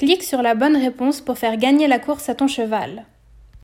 Clique sur la bonne réponse pour faire gagner la course à ton cheval.